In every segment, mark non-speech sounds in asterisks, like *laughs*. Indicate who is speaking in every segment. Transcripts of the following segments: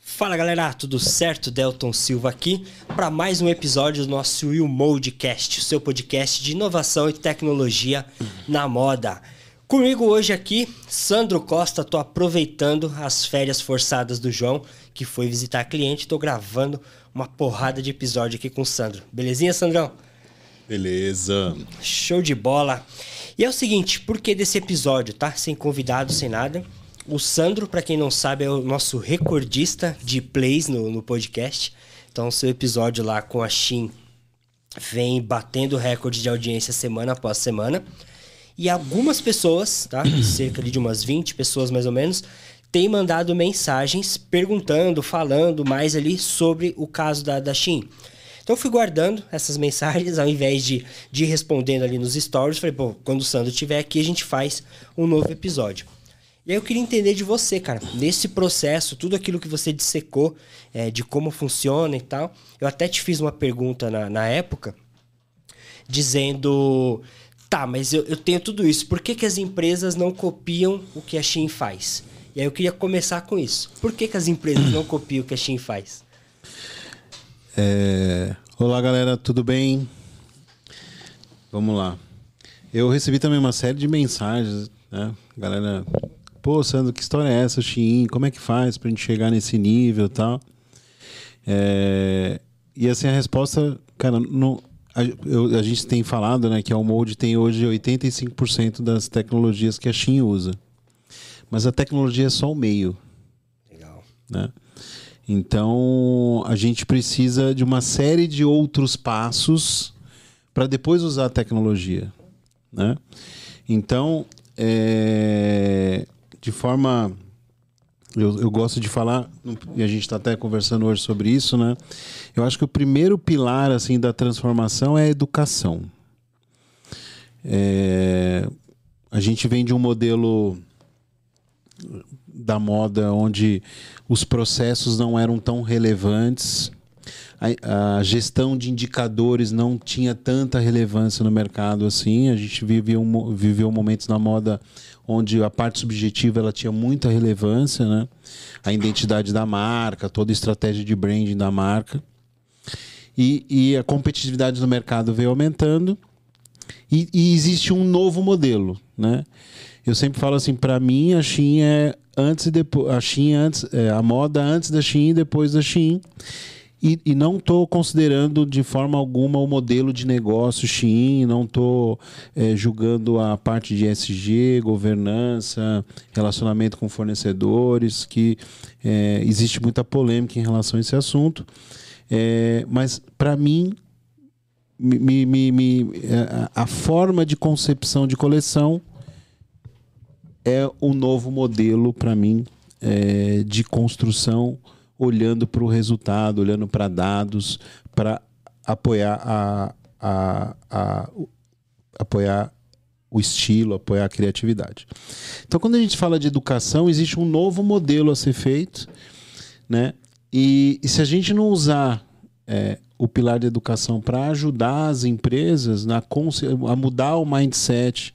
Speaker 1: Fala galera, tudo certo? Delton Silva aqui para mais um episódio do nosso Will Modecast, o seu podcast de inovação e tecnologia na moda. Comigo hoje aqui, Sandro Costa, tô aproveitando as férias forçadas do João, que foi visitar cliente, tô gravando uma porrada de episódio aqui com o Sandro. Belezinha, Sandrão?
Speaker 2: Beleza.
Speaker 1: Show de bola. E é o seguinte, por que desse episódio, tá? Sem convidado, sem nada. O Sandro, para quem não sabe, é o nosso recordista de plays no, no podcast. Então, seu episódio lá com a Shin vem batendo recorde de audiência semana após semana. E algumas pessoas, tá? *clears throat* Cerca de umas 20 pessoas mais ou menos, têm mandado mensagens perguntando, falando mais ali sobre o caso da, da Shin. Então eu fui guardando essas *laughs* mensagens, ao invés de, de ir respondendo ali nos stories, falei, pô, quando o Sandro estiver aqui, a gente faz um novo episódio. E aí eu queria entender de você, cara, nesse processo, tudo aquilo que você dissecou, é, de como funciona e tal. Eu até te fiz uma pergunta na, na época, dizendo, tá, mas eu, eu tenho tudo isso, por que, que as empresas não copiam o que a Shein faz? E aí eu queria começar com isso. Por que, que as empresas não copiam o que a Shein faz?
Speaker 2: É... Olá, galera, tudo bem? Vamos lá. Eu recebi também uma série de mensagens, né? Galera Pô, Sandro, que história é essa, Shein? Como é que faz pra gente chegar nesse nível e tal? É... E assim, a resposta, cara, não, a, eu, a, gente tem falado né, que a Almode tem hoje 85% das tecnologias que a Shein usa. Mas a tecnologia é só o meio. Legal. Né? Então, a gente precisa de uma série de outros passos para depois usar a tecnologia. Né? Então, é, de forma. Eu, eu gosto de falar, e a gente está até conversando hoje sobre isso, né? Eu acho que o primeiro pilar assim da transformação é a educação. É, a gente vem de um modelo da moda onde os processos não eram tão relevantes, a, a, gestão de indicadores não tinha tanta relevância no mercado assim. A gente viveu, viveu momentos na moda onde a parte subjetiva ela tinha muita relevância, né? A identidade da marca, toda a estratégia de branding da marca. E, e a competitividade do mercado veio aumentando. E, e, existe um novo modelo, né? Eu sempre falo assim, para mim a Shein é antes e depois, a Shein antes, é, a moda antes da Shein e depois da Shein. E, e não estou considerando de forma alguma o modelo de negócio Shein, não estou é, julgando a parte de SG, governança, relacionamento com fornecedores, que é, existe muita polêmica em relação a esse assunto. É, mas, para mim, me, me, me, é, a forma de concepção de coleção é o novo modelo, para mim, é, de construção olhando para o resultado, olhando para dados, para apoiar a, a, a, apoiar o estilo, apoiar a criatividade. Então, quando a gente fala de educação, existe um novo modelo a ser feito, né? E, e se a gente não usar é, o pilar de educação para ajudar as empresas na, a mudar o mindset,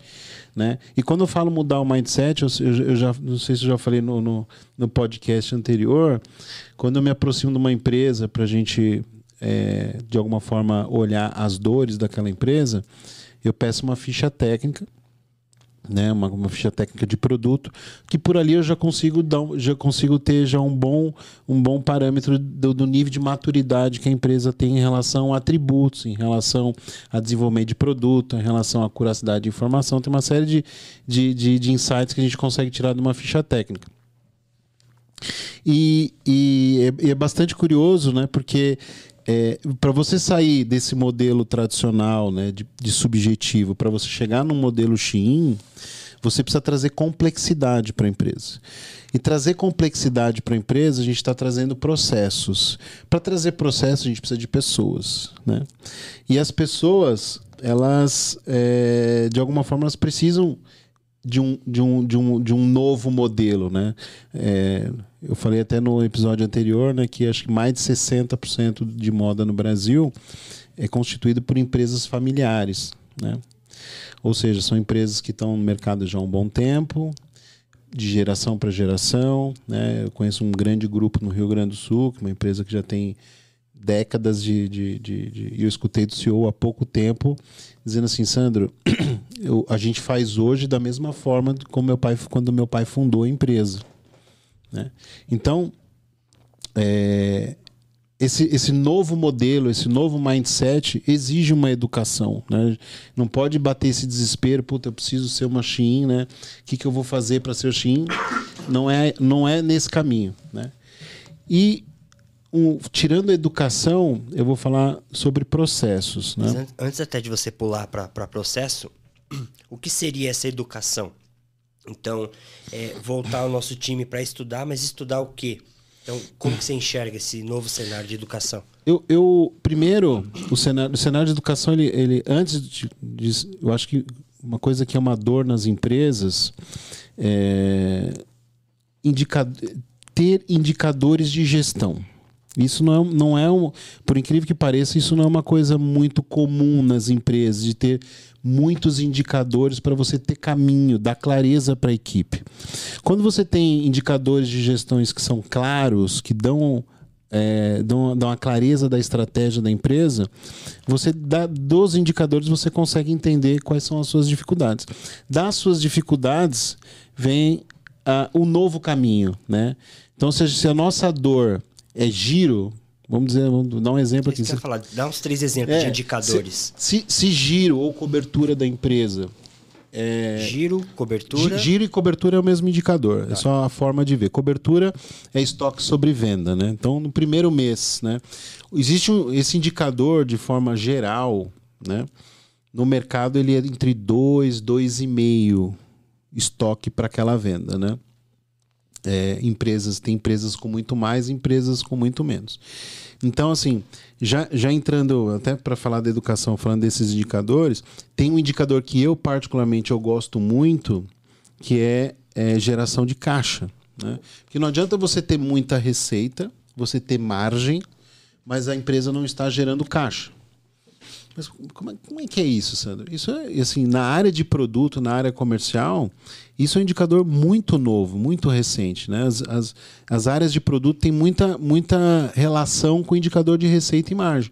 Speaker 2: né? E quando eu falo mudar o mindset, eu, eu já não sei se eu já falei no, no, no, podcast anterior, quando eu me aproximo de uma empresa para a gente, é, de alguma forma, olhar as dores daquela empresa, eu peço uma ficha técnica né, uma, uma, ficha técnica de produto, que por ali eu já consigo dar, já consigo ter já um bom, um bom parâmetro do, do, nível de maturidade que a empresa tem em relação a atributos, em relação a desenvolvimento de produto, em relação à curacidade de informação. Tem uma série de, de, de, de insights que a gente consegue tirar de uma ficha técnica. E, e é, é, bastante curioso, né? Porque é, para você sair desse modelo tradicional né, de, de subjetivo, para você chegar num modelo Shein, você precisa trazer complexidade para a empresa. E trazer complexidade para a empresa, a gente está trazendo processos. Para trazer processos, a gente precisa de pessoas. Né? E as pessoas, elas, é, de alguma forma, elas precisam de um, de um, de um, de um novo modelo, né? É, eu falei até no episódio anterior, né, que acho que mais de 60% de moda no Brasil é constituído por empresas familiares, né? Ou seja, são empresas que estão no mercado já há um bom tempo, de geração para geração. Né? Eu conheço um grande grupo no Rio Grande do Sul, é uma empresa que já tem décadas de, de, de, de, eu escutei do CEO há pouco tempo dizendo assim Sandro eu, a gente faz hoje da mesma forma como meu pai quando meu pai fundou a empresa né? então é, esse, esse novo modelo, esse novo mindset exige uma educação. Né? Não pode bater esse desespero, puta, eu preciso ser uma Shein, né? O que, que eu vou fazer para ser Shein? Não é, não é nesse caminho. Né? E um, tirando a educação, eu vou falar sobre processos. Né?
Speaker 1: Antes até de você pular para processo, o que seria essa educação? Então, é, voltar o nosso time para estudar, mas estudar o quê? Então, como que você enxerga esse novo cenário de educação?
Speaker 2: Eu, eu primeiro, o cenário, o cenário de educação, ele, ele antes de, de, eu acho que uma coisa que é uma dor nas empresas é indica, ter indicadores de gestão. Isso não é, não é um, por incrível que pareça, isso não é uma coisa muito comum nas empresas de ter muitos indicadores para você ter caminho, dar clareza para a equipe. Quando você tem indicadores de gestões que são claros, que dão é, dão, dão a clareza da estratégia da empresa, você dá dos indicadores você consegue entender quais são as suas dificuldades. Das suas dificuldades vem uh, o novo caminho, né? Então, se, se a nossa dor é giro, Vamos dizer, vamos dar um exemplo aqui.
Speaker 1: Você falar, dá uns três exemplos é, de indicadores.
Speaker 2: Se, se, se, giro ou cobertura da empresa.
Speaker 1: É, giro, cobertura.
Speaker 2: Giro e cobertura é o mesmo indicador. É tá. É só a forma de ver. Cobertura é estoque sobre venda, né? Então, no primeiro mês, né? Existe um, esse indicador de forma geral, né? No mercado ele é entre 2, 2,5 estoque para aquela venda, né? É, empresas, tem empresas com muito mais, empresas com muito menos. Então, assim, já, já entrando até para falar da educação, falando desses indicadores, tem um indicador que eu particularmente eu gosto muito, que é, é geração de caixa. Né? Porque não adianta você ter muita receita, você ter margem, mas a empresa não está gerando caixa. Mas como é, como é, que é isso, Sandro? Isso é, assim, na área de produto, na área comercial, isso é um indicador muito novo, muito recente. Né? As, as, as áreas de produto têm muita, muita relação com o indicador de receita e margem.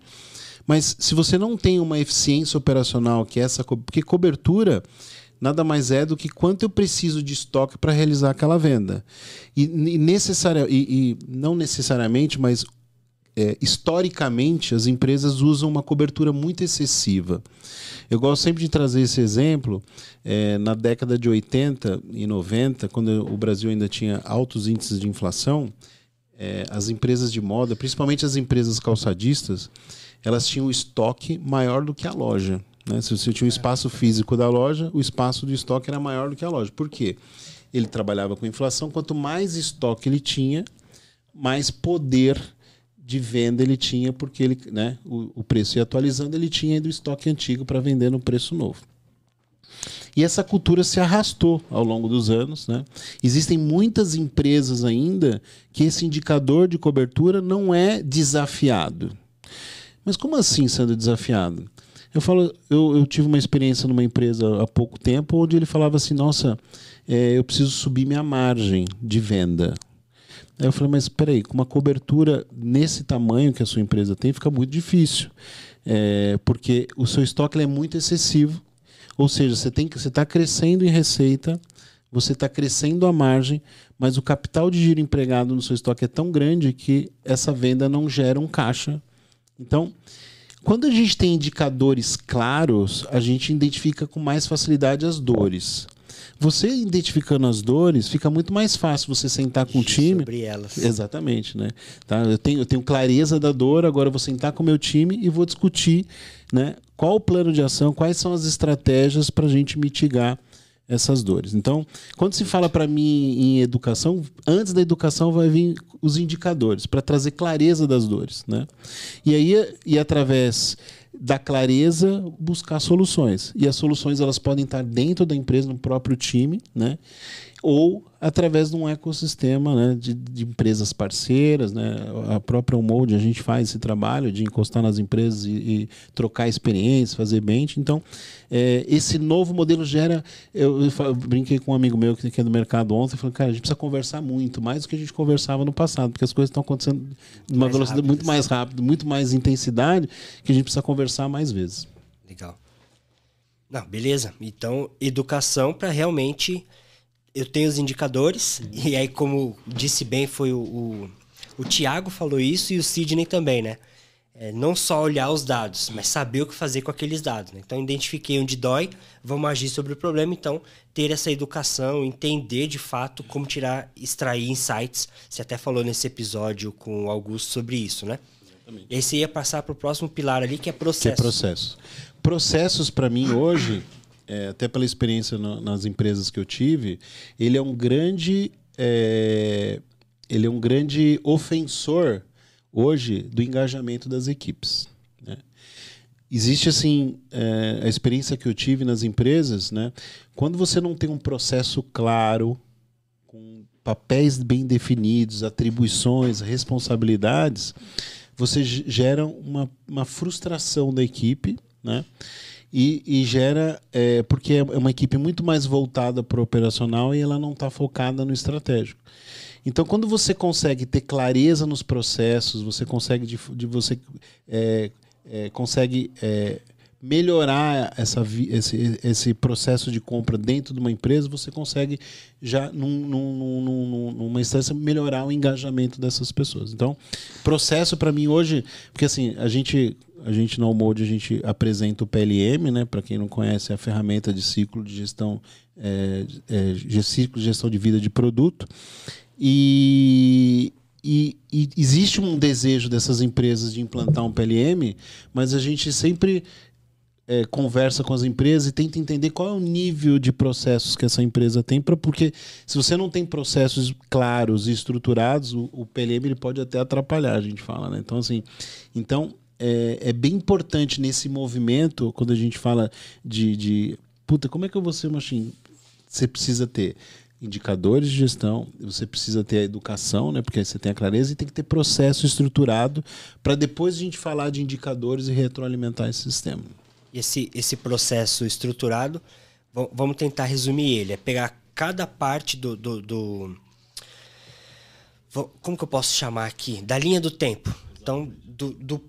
Speaker 2: Mas se você não tem uma eficiência operacional, que é essa, porque cobertura nada mais é do que quanto eu preciso de estoque para realizar aquela venda. E, e, e, e não necessariamente, mas é, historicamente, as empresas usam uma cobertura muito excessiva. Eu gosto sempre de trazer esse exemplo. É, na década de 80 e 90, quando o Brasil ainda tinha altos índices de inflação, é, as empresas de moda, principalmente as empresas calçadistas, elas tinham estoque maior do que a loja. Né? Se você tinha o espaço físico da loja, o espaço do estoque era maior do que a loja. Por quê? Ele trabalhava com inflação. Quanto mais estoque ele tinha, mais poder de venda ele tinha, porque ele, né, o, o preço ia atualizando, ele tinha ainda o estoque antigo para vender no preço novo. E essa cultura se arrastou ao longo dos anos. Né? Existem muitas empresas ainda que esse indicador de cobertura não é desafiado. Mas como assim sendo desafiado? Eu falo, eu, eu tive uma experiência numa empresa há pouco tempo onde ele falava assim: nossa, é, eu preciso subir minha margem de venda. Aí eu falei, mas peraí, com uma cobertura nesse tamanho que a sua empresa tem, fica muito difícil. É, porque o seu estoque é muito excessivo. Ou seja, você tem que você está crescendo em receita, você está crescendo a margem, mas o capital de giro empregado no seu estoque é tão grande que essa venda não gera um caixa. Então, quando a gente tem indicadores claros, a gente identifica com mais facilidade as dores. Você identificando as dores, fica muito mais fácil você sentar com o time.
Speaker 1: Sobre elas.
Speaker 2: Exatamente, né? Tá? Eu, tenho, eu tenho clareza da dor, agora eu vou sentar com o meu time e vou discutir né, qual o plano de ação, quais são as estratégias para a gente mitigar essas dores. Então, quando se fala para mim em educação, antes da educação vai vir os indicadores para trazer clareza das dores, né? E aí e através da clareza, buscar soluções. E as soluções elas podem estar dentro da empresa, no próprio time, né? Ou através de um ecossistema né, de, de, empresas parceiras. Né? A própria Umode, a gente faz esse trabalho de encostar nas empresas e, e trocar experiências, fazer bench. Então, é, esse novo modelo gera. Eu, eu, eu, brinquei com um amigo meu que é do mercado ontem, falei, cara, a gente precisa conversar muito, mais do que a gente conversava no passado, porque as coisas estão acontecendo de uma velocidade rápidas. muito mais rápida, muito mais intensidade, que a gente precisa conversar mais vezes.
Speaker 1: Legal. Não, beleza. Então, educação para realmente eu tenho os indicadores, uhum. e aí, como disse bem, foi o, o, o Tiago falou isso e o Sidney também, né? É, não só olhar os dados, mas saber o que fazer com aqueles dados. Né? Então, identifiquei onde dói, vamos agir sobre o problema. Então, ter essa educação, entender de fato como tirar, extrair insights. Você até falou nesse episódio com o Augusto sobre isso, né? Exatamente. E aí você ia passar para o próximo pilar ali, que é processo. Que
Speaker 2: é processo. Processos, para mim, hoje, é, até pela experiência no, nas empresas que eu tive, ele é um grande, é, ele é um grande ofensor hoje do engajamento das equipes. Né? Existe assim é, a experiência que eu tive nas empresas, né? Quando você não tem um processo claro, com papéis bem definidos, atribuições, responsabilidades, você gera uma, uma frustração da equipe, né? E, e gera é, porque é uma equipe muito mais voltada para o operacional e ela não está focada no estratégico. Então, quando você consegue ter clareza nos processos, você consegue de, de você é, é, consegue é, melhorar essa, esse, esse processo de compra dentro de uma empresa, você consegue já num, num, num, numa instância melhorar o engajamento dessas pessoas. Então, processo para mim hoje, porque assim a gente a gente no Almode a gente apresenta o PLM, né? Para quem não conhece, é a ferramenta de ciclo de gestão, é, é, ciclo de gestão de vida de produto. E, e, e, existe um desejo dessas empresas de implantar um PLM, mas a gente sempre é, conversa com as empresas e tenta entender qual é o nível de processos que essa empresa tem, pra, porque se você não tem processos claros e estruturados, o, o PLM ele pode até atrapalhar, a gente fala, né? Então, assim, então é, é, bem importante nesse movimento, quando a gente fala de, de puta, como é que eu vou ser machine? Você precisa ter indicadores de gestão, você precisa ter a educação, né? Porque aí você tem a clareza e tem que ter processo estruturado para depois a gente falar de indicadores e retroalimentar esse sistema.
Speaker 1: Esse, esse processo estruturado, vamos tentar resumir ele, é pegar cada parte do, do, do como que eu posso chamar aqui? Da linha do tempo. Então, do, do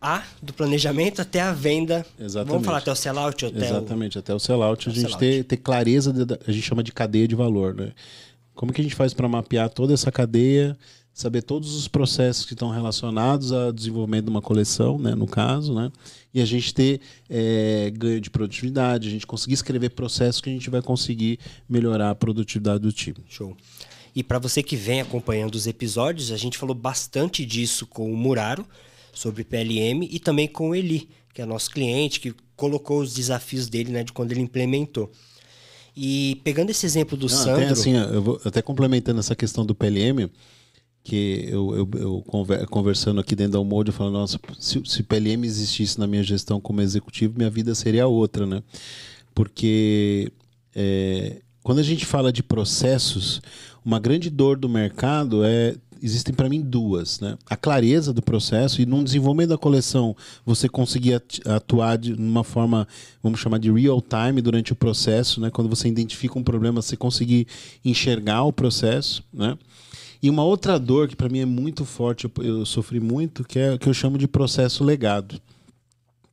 Speaker 1: a do planejamento até a venda.
Speaker 2: Exatamente.
Speaker 1: Vamos falar até o sellout? Até
Speaker 2: Exatamente, o... até o sellout. A gente sell ter, ter clareza, de, a gente chama de cadeia de valor. Né? Como que a gente faz para mapear toda essa cadeia, saber todos os processos que estão relacionados ao desenvolvimento de uma coleção, né, no caso, né? e a gente ter é, ganho de produtividade, a gente conseguir escrever processos que a gente vai conseguir melhorar a produtividade do time.
Speaker 1: Show. E para você que vem acompanhando os episódios, a gente falou bastante disso com o Muraro, sobre PLM e também com o Eli, que é nosso cliente, que colocou os desafios dele, né, de quando ele implementou. E pegando esse exemplo do Não, Sandro... Até
Speaker 2: assim, eu vou até complementando essa questão do PLM, que eu, eu, eu conversando aqui dentro da Almode, eu falo, nossa, se, se PLM existisse na minha gestão como executivo, minha vida seria outra, né? Porque é, quando a gente fala de processos, uma grande dor do mercado é existem para mim duas, né? A clareza do processo e num desenvolvimento da coleção você conseguir atuar de uma forma, vamos chamar de real time durante o processo, né? Quando você identifica um problema, você conseguir enxergar o processo, né? E uma outra dor que para mim é muito forte, eu, eu sofri muito, que é que eu chamo de processo legado.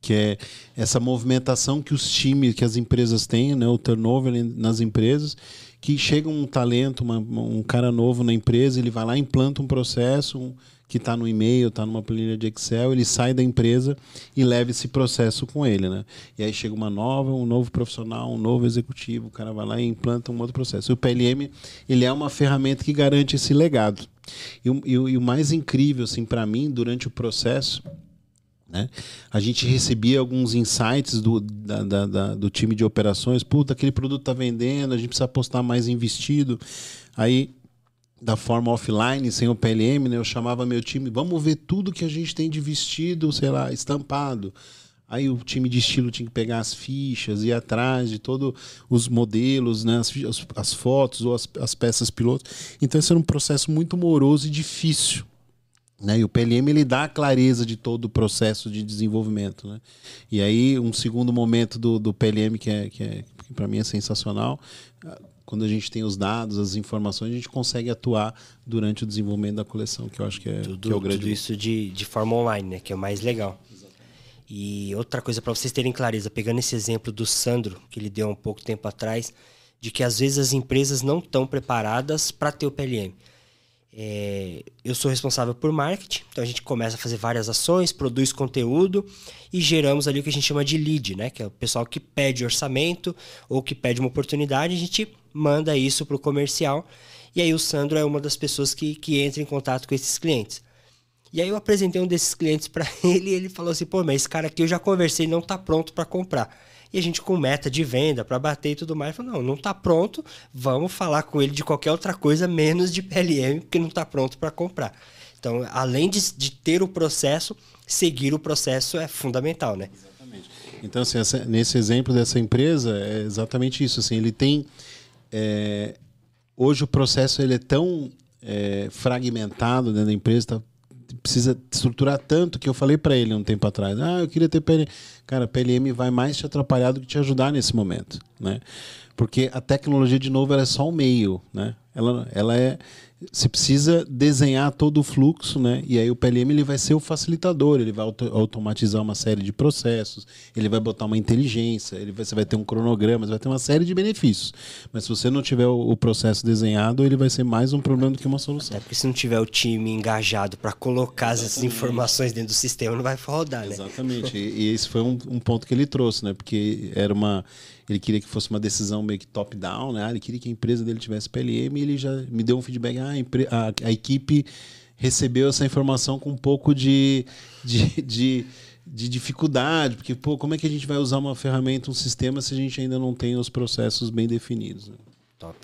Speaker 2: Que é essa movimentação que os times, que as empresas têm, né, o turnover nas empresas, que chega um talento, uma, um cara novo na empresa, ele vai lá, implanta um processo um, que está no e-mail, está numa planilha de Excel, ele sai da empresa e leva esse processo com ele, né? E aí chega uma nova, um novo profissional, um novo executivo, o cara vai lá e implanta um outro processo. E o PLM, ele é uma ferramenta que garante esse legado. E, e, e o mais incrível, assim, para mim, durante o processo, né? A gente recebia alguns insights do, da, da, da, do time de operações. Puta, aquele produto está vendendo, a gente precisa apostar mais investido. Aí, da forma offline, sem o PLM, né, eu chamava meu time, vamos ver tudo que a gente tem de vestido, sei lá, estampado. Aí o time de estilo tinha que pegar as fichas, ir atrás de todos os modelos, né, as, as fotos ou as, as peças pilotos. Então, esse era um processo muito moroso e difícil. Né? E o PLM ele dá a clareza de todo o processo de desenvolvimento. Né? E aí, um segundo momento do, do PLM que, é, que, é, que para mim é sensacional, quando a gente tem os dados, as informações, a gente consegue atuar durante o desenvolvimento da coleção, que eu acho que é,
Speaker 1: tudo,
Speaker 2: que é o grande.
Speaker 1: Tudo isso de, de forma online, né? que é o mais legal. E outra coisa para vocês terem clareza, pegando esse exemplo do Sandro, que ele deu um pouco tempo atrás, de que às vezes as empresas não estão preparadas para ter o PLM. É, eu sou responsável por marketing, então a gente começa a fazer várias ações, produz conteúdo e geramos ali o que a gente chama de lead, né? Que é o pessoal que pede orçamento ou que pede uma oportunidade, a gente manda isso para o comercial. E aí o Sandro é uma das pessoas que, que entra em contato com esses clientes. E aí eu apresentei um desses clientes para *laughs* ele e ele falou assim: pô, mas esse cara aqui eu já conversei, não está pronto para comprar. E a gente com meta de venda para bater e tudo mais, falou: não, não está pronto, vamos falar com ele de qualquer outra coisa menos de PLM, porque não está pronto para comprar. Então, além de, de ter o processo, seguir o processo é fundamental, né?
Speaker 2: Exatamente. Então, assim, essa, nesse exemplo dessa empresa, é exatamente isso. Assim, ele tem. É, hoje o processo ele é tão é, fragmentado dentro da empresa, está precisa estruturar tanto que eu falei para ele um tempo atrás, ah, eu queria ter PLM. Cara, PLM vai mais te atrapalhar do que te ajudar nesse momento, né? Porque a tecnologia, de novo, ela é só um meio, né? Ela, ela é você precisa desenhar todo o fluxo, né? E aí o PLM ele vai ser o facilitador, ele vai auto automatizar uma série de processos, ele vai botar uma inteligência, ele vai, você vai ter um cronograma, você vai ter uma série de benefícios. Mas se você não tiver o, o processo desenhado, ele vai ser mais um problema do que uma solução.
Speaker 1: É porque se não tiver o time engajado para colocar Exatamente. essas informações dentro do sistema, não vai rodar, né?
Speaker 2: Exatamente. e, e esse foi um, um ponto que ele trouxe, né? Porque era uma ele queria que fosse uma decisão meio que top-down, né? ele queria que a empresa dele tivesse PLM e ele já me deu um feedback. Ah, a, a, equipe recebeu essa informação com um pouco de, de, de, de, dificuldade, porque, pô, como é que a gente vai usar uma ferramenta, um sistema, se a gente ainda não tem os processos bem definidos? Né?
Speaker 1: Top.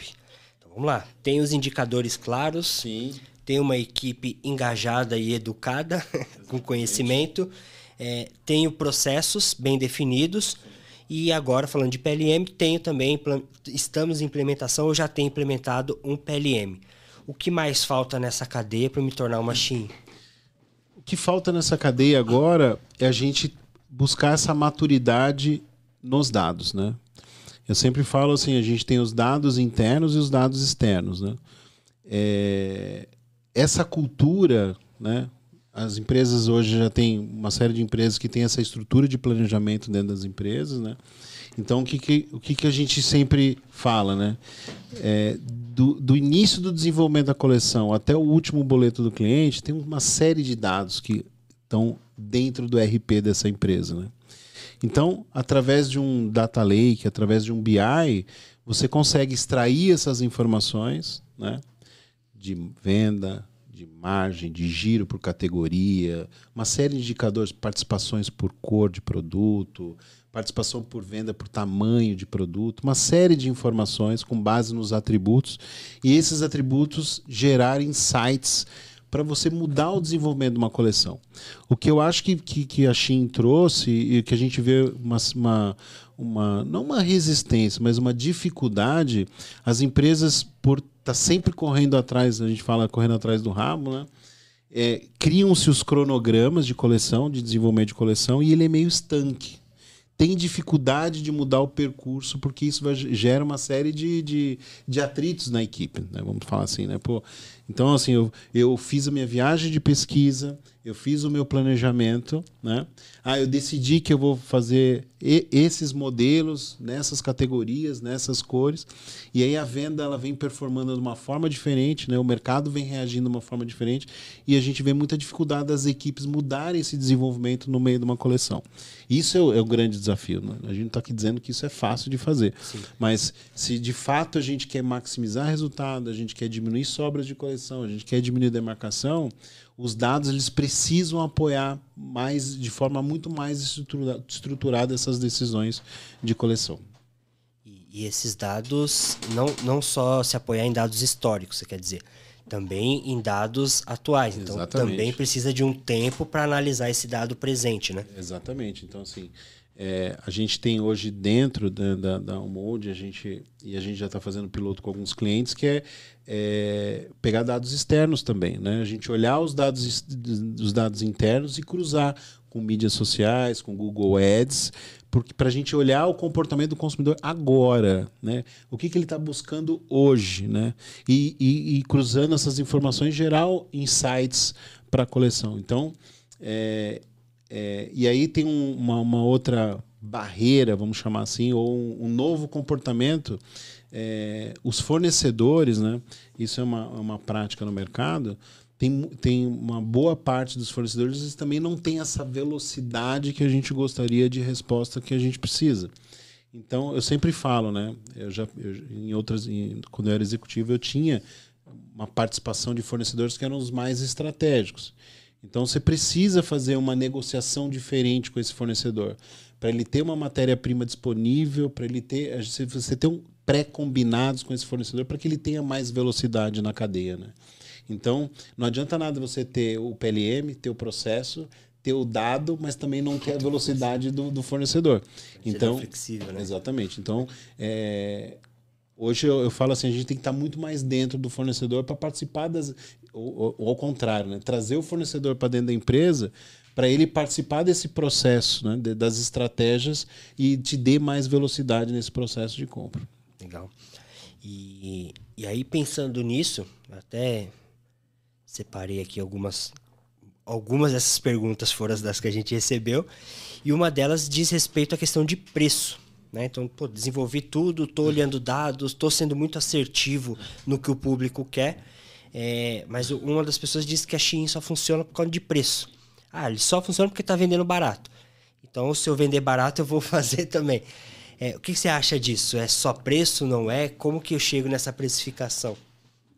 Speaker 1: Então vamos lá. Tem os indicadores claros.
Speaker 2: Sim.
Speaker 1: Tem uma equipe engajada e educada, *laughs* com conhecimento. É, tenho processos bem definidos. E agora, falando de PLM, tenho também, estamos em implementação, ou já tenho implementado um PLM. O que mais falta nessa cadeia para me tornar uma machine?
Speaker 2: O que falta nessa cadeia agora é a gente buscar essa maturidade nos dados, né? Eu sempre falo assim, a gente tem os dados internos e os dados externos, né? É, essa cultura, né? As empresas hoje já tem uma série de empresas que tem essa estrutura de planejamento dentro das empresas, né? Então, o que, que, o que, que a gente sempre fala, né? É, do, do, início do desenvolvimento da coleção até o último boleto do cliente, tem uma série de dados que estão dentro do RP dessa empresa, né? Então, através de um data lake, através de um BI, você consegue extrair essas informações, né? De venda, de margem, de giro por categoria, uma série de indicadores, participações por cor de produto, participação por venda por tamanho de produto, uma série de informações com base nos atributos e esses atributos gerar insights para você mudar o desenvolvimento de uma coleção. O que eu acho que, que, que a Shein trouxe e que a gente vê uma, uma, uma, não uma resistência, mas uma dificuldade, as empresas, por está sempre correndo atrás, a gente fala correndo atrás do rabo, né? É, Criam-se os cronogramas de coleção, de desenvolvimento de coleção, e ele é meio estanque. Tem dificuldade de mudar o percurso, porque isso vai, gera uma série de, de, de atritos na equipe, né? vamos falar assim. Né? Pô, então, assim, eu, eu fiz a minha viagem de pesquisa, eu fiz o meu planejamento, né? Ah, eu decidi que eu vou fazer esses modelos nessas categorias, nessas cores, e aí a venda ela vem performando de uma forma diferente, né? O mercado vem reagindo de uma forma diferente, e a gente vê muita dificuldade das equipes mudarem esse desenvolvimento no meio de uma coleção. Isso é o, é o grande desafio. Né? A gente não está aqui dizendo que isso é fácil de fazer, Sim. mas se de fato a gente quer maximizar resultado, a gente quer diminuir sobras de coleção, a gente quer diminuir demarcação, os dados eles precisam apoiar mais de forma muito mais estrutura, estruturada essas decisões de coleção.
Speaker 1: E, e, esses dados não, não só se apoiar em dados históricos, você quer dizer, também em dados atuais. Então
Speaker 2: Exatamente.
Speaker 1: também precisa de um tempo para analisar esse dado presente, né?
Speaker 2: Exatamente. Então, assim, é, a gente tem hoje dentro da, da, da a gente, e a gente já está fazendo piloto com alguns clientes, que é, é, pegar dados externos também. Né? A gente olhar os dados, os dados internos e cruzar com mídias sociais, com Google Ads, porque para a gente olhar o comportamento do consumidor agora, né? O que, que ele está buscando hoje, né? E, e, e, cruzando essas informações gerar insights para a coleção. Então, é, é, e aí tem um, uma, uma, outra barreira, vamos chamar assim, ou um, um novo comportamento. É, os fornecedores, né? Isso é uma, uma prática no mercado tem, tem uma boa parte dos fornecedores eles também não tem essa velocidade que a gente gostaria de resposta que a gente precisa. Então, eu sempre falo, né? Eu já, eu, em outras, em, quando eu era executivo, eu tinha uma participação de fornecedores que eram os mais estratégicos. Então, você precisa fazer uma negociação diferente com esse fornecedor para ele ter uma matéria-prima disponível, para ele ter, você ter um pré-combinados com esse fornecedor para que ele tenha mais velocidade na cadeia, né? Então, não adianta nada você ter o PLM, ter o processo, ter o dado, mas também não ter a velocidade do, do fornecedor. Então,
Speaker 1: flexível, né?
Speaker 2: Exatamente. Então, é, hoje eu, eu, falo assim, a gente tem que estar muito mais dentro do fornecedor para participar das... Ou, ou, ao contrário, né? trazer o fornecedor para dentro da empresa para ele participar desse processo, né? das estratégias e te dê mais velocidade nesse processo de compra.
Speaker 1: Legal. E, e aí, pensando nisso, até separei aqui algumas algumas dessas perguntas foram as das que a gente recebeu e uma delas diz respeito à questão de preço. Né? Então, pô, desenvolvi tudo, estou olhando dados, estou sendo muito assertivo no que o público quer, é, mas uma das pessoas disse que a Shein só funciona por causa de preço. Ah, ele só funciona porque está vendendo barato. Então, se eu vender barato, eu vou *laughs* fazer também. É, o que, que você acha disso? É só preço, não é? Como que eu chego nessa precificação?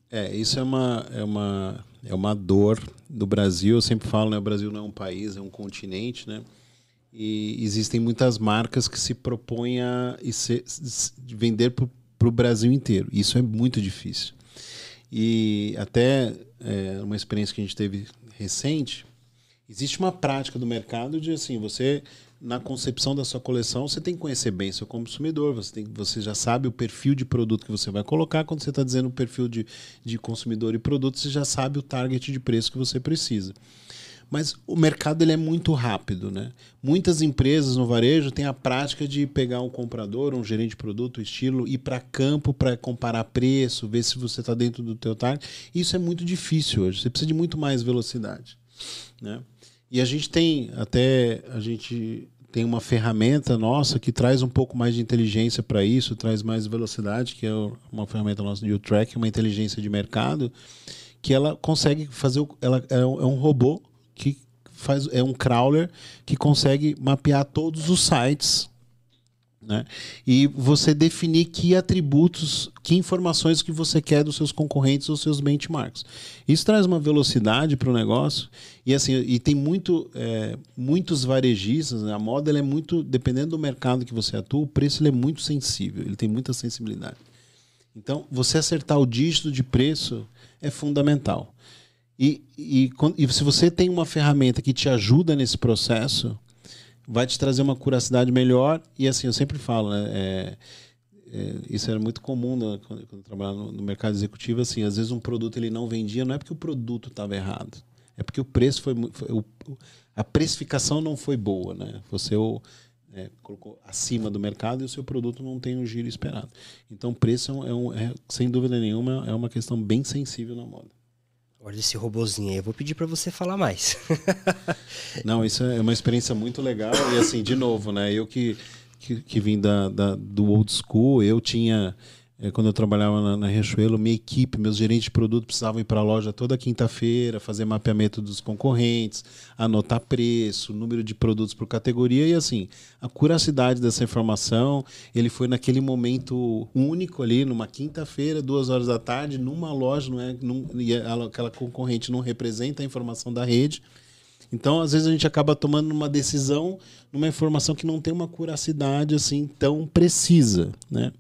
Speaker 2: É, isso é uma, é uma, é uma dor do Brasil. Eu sempre falo, né? O Brasil não é um país, é um continente, né? E existem muitas marcas que se propõem a se, vender para o Brasil inteiro. Isso é muito difícil. E até é, uma experiência que a gente teve recente, existe uma prática do mercado de assim, você na concepção da sua coleção, você tem que conhecer bem seu consumidor, você, tem, você já sabe o perfil de produto que você vai colocar. Quando você está dizendo o perfil de, de consumidor e produto, você já sabe o target de preço que você precisa. Mas o mercado ele é muito rápido. Né? Muitas empresas no varejo têm a prática de pegar um comprador, um gerente de produto, estilo, ir para campo para comparar preço, ver se você está dentro do teu target. Isso é muito difícil hoje. Você precisa de muito mais velocidade. Né? E a gente tem até a gente tem uma ferramenta nossa que traz um pouco mais de inteligência para isso, traz mais velocidade, que é uma ferramenta nossa de track, uma inteligência de mercado, que ela consegue fazer, ela é um robô que faz é um crawler que consegue mapear todos os sites né? E você definir que atributos, que informações que você quer dos seus concorrentes ou seus benchmarks. Isso traz uma velocidade para o negócio e assim e tem muito, é, muitos varejistas. Né? A moda é muito, dependendo do mercado que você atua, o preço é muito sensível. Ele tem muita sensibilidade. Então, você acertar o dígito de preço é fundamental. E, e, e se você tem uma ferramenta que te ajuda nesse processo, vai te trazer uma curacidade melhor. E assim, eu sempre falo, né? É, é, isso era muito comum né, quando, quando eu trabalhava no, no, mercado executivo. Assim, às vezes um produto ele não vendia, não é porque o produto estava errado, é porque o preço foi, foi o, a precificação não foi boa, né? Você o, é, colocou acima do mercado e o seu produto não tem o giro esperado. Então, preço é, um, é, sem dúvida nenhuma, é uma questão bem sensível na moda.
Speaker 1: Olha esse robozinho aí, eu vou pedir para você falar mais. *laughs*
Speaker 2: Não, isso é uma experiência muito legal. E assim, de novo, né? Eu que, que, que vim da, da, do old school, eu tinha quando eu trabalhava na, na Riachuelo, minha equipe, meus gerentes de produto precisavam ir para a loja toda quinta-feira, fazer mapeamento dos concorrentes, anotar preço, número de produtos por categoria e assim, a curacidade dessa informação, ele foi naquele momento único ali, numa quinta-feira, duas horas da tarde, numa loja, não é, num, e aquela concorrente não representa a informação da rede. Então, às vezes a gente acaba tomando uma decisão numa informação que não tem uma curacidade assim tão precisa, né?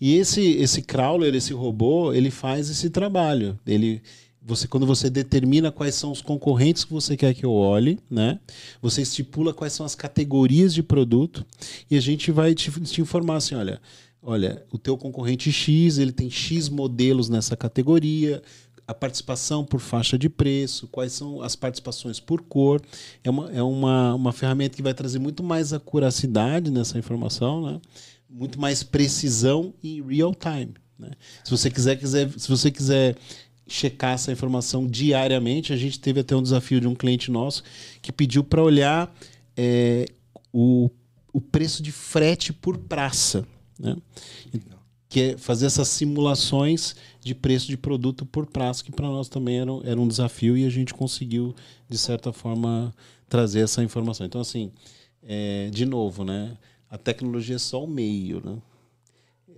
Speaker 2: E esse, esse crawler, esse robô, ele faz esse trabalho. Ele, você, quando você determina quais são os concorrentes que você quer que eu olhe, né? Você estipula quais são as categorias de produto e a gente vai te, te informar assim, olha, olha, o teu concorrente X, ele tem X modelos nessa categoria, a participação por faixa de preço, quais são as participações por cor. É uma, é uma, uma ferramenta que vai trazer muito mais acuracidade nessa informação, né? Muito mais precisão em real time. Né? Se você quiser, quiser, se você quiser checar essa informação diariamente, a gente teve até um desafio de um cliente nosso que pediu para olhar é, o, o preço de frete por praça. Né? Que é fazer essas simulações de preço de produto por praça, que para nós também era, era um desafio e a gente conseguiu, de certa forma, trazer essa informação. Então, assim, é, de novo, né? A tecnologia é só o meio, né?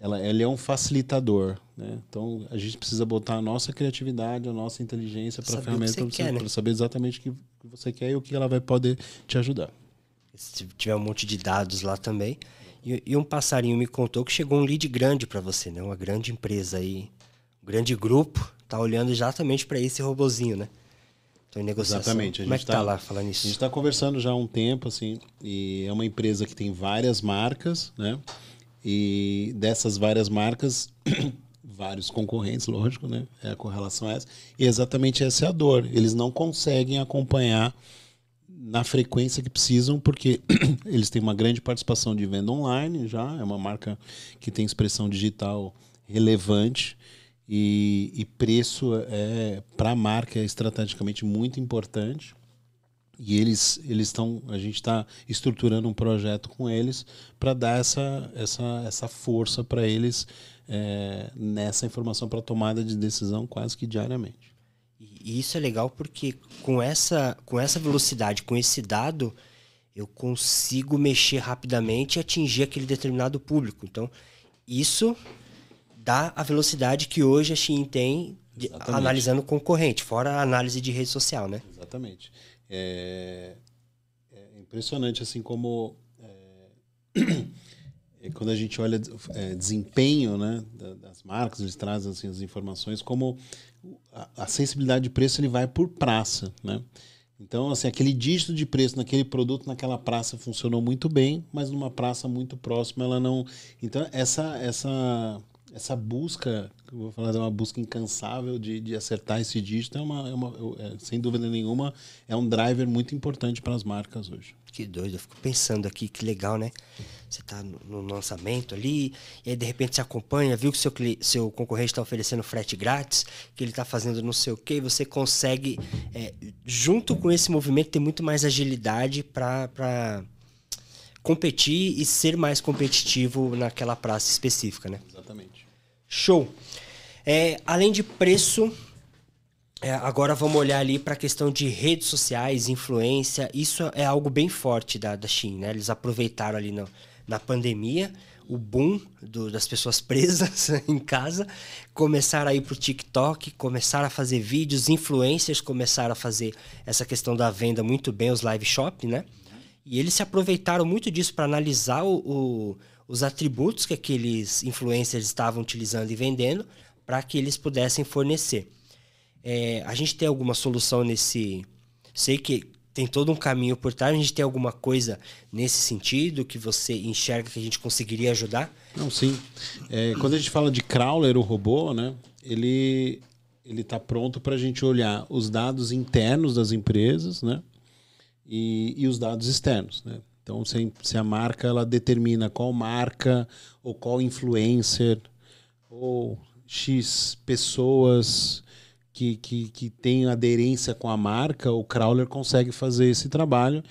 Speaker 2: Ela, ela é um facilitador, né? Então a gente precisa botar a nossa criatividade, a nossa inteligência para a ferramenta para você, né? saber exatamente o que você quer e o que ela vai poder te ajudar.
Speaker 1: Se tiver um monte de dados lá também. E, e um passarinho me contou que chegou um lead grande para você, né? Uma grande empresa aí, um grande grupo, tá olhando exatamente para esse robozinho, né? Estou em negociação.
Speaker 2: Exatamente.
Speaker 1: Como é que tá, tá lá falando isso?
Speaker 2: A gente está conversando já há um tempo, assim, e é uma empresa que tem várias marcas, né? E dessas várias marcas, *coughs* vários concorrentes, lógico, né? É com relação a essa. E exatamente essa é a dor. Eles não conseguem acompanhar na frequência que precisam, porque *coughs* eles têm uma grande participação de venda online já, é uma marca que tem expressão digital relevante e, e preço é para a marca é estrategicamente muito importante. E eles eles estão a gente está estruturando um projeto com eles para dar essa essa essa força para eles é, nessa informação para tomada de decisão quase que diariamente.
Speaker 1: E isso é legal porque com essa com essa velocidade, com esse dado, eu consigo mexer rapidamente e atingir aquele determinado público. Então, isso dá a velocidade que hoje a Shein tem de, analisando concorrente, fora a análise de rede social, né?
Speaker 2: Exatamente. É, é impressionante assim como é, *clears throat* é quando a gente olha é, desempenho né, das marcas, eles trazem assim, as informações, como a, a sensibilidade de preço ele vai por praça, né? Então, assim, aquele dígito de preço naquele produto, naquela praça funcionou muito bem, mas numa praça muito próxima ela não. Então, essa, essa essa busca, eu vou falar, é uma busca incansável de, de acertar esse dígito, é uma, é uma é, sem dúvida nenhuma, é um driver muito importante para as marcas hoje.
Speaker 1: Que doido, eu fico pensando aqui, que legal, né? Você está no, no, lançamento ali, e aí de repente você acompanha, viu que seu, seu concorrente está oferecendo frete grátis, que ele está fazendo não sei o quê, você consegue, é, junto com esse movimento, ter muito mais agilidade para competir e ser mais competitivo naquela praça específica, né?
Speaker 2: Exatamente.
Speaker 1: Show. É, além de preço, é, agora vamos olhar ali para a questão de redes sociais, influência. Isso é algo bem forte da, da Shein, né? Eles aproveitaram ali no, na pandemia o boom do, das pessoas presas *laughs* em casa, começaram a ir para o TikTok, começaram a fazer vídeos, influencers começaram a fazer essa questão da venda muito bem, os live shop, né? E eles se aproveitaram muito disso para analisar o, o os atributos que aqueles influencers estavam utilizando e vendendo para que eles pudessem fornecer. É, a gente tem alguma solução nesse. Sei que tem todo um caminho por trás. A gente tem alguma coisa nesse sentido que você enxerga que a gente conseguiria ajudar?
Speaker 2: Não, sim. É, quando a gente fala de crawler, o robô, né? Ele ele está pronto para a gente olhar os dados internos das empresas, né? E, e os dados externos, né? Então, se, se a marca ela determina qual marca ou qual influencer ou X pessoas que, que, que têm aderência com a marca, o crawler consegue fazer esse trabalho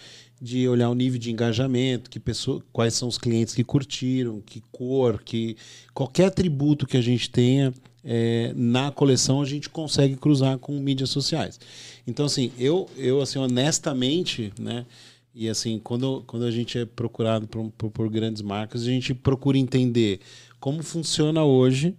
Speaker 2: de olhar o nível de engajamento, que pessoa, quais são os clientes que curtiram, que cor, que qualquer atributo que a gente tenha é, na coleção a gente consegue cruzar com mídias sociais. Então assim, eu eu assim honestamente, né, e assim, quando, quando a gente é procurado por, por, por grandes marcas, a gente procura entender como funciona hoje,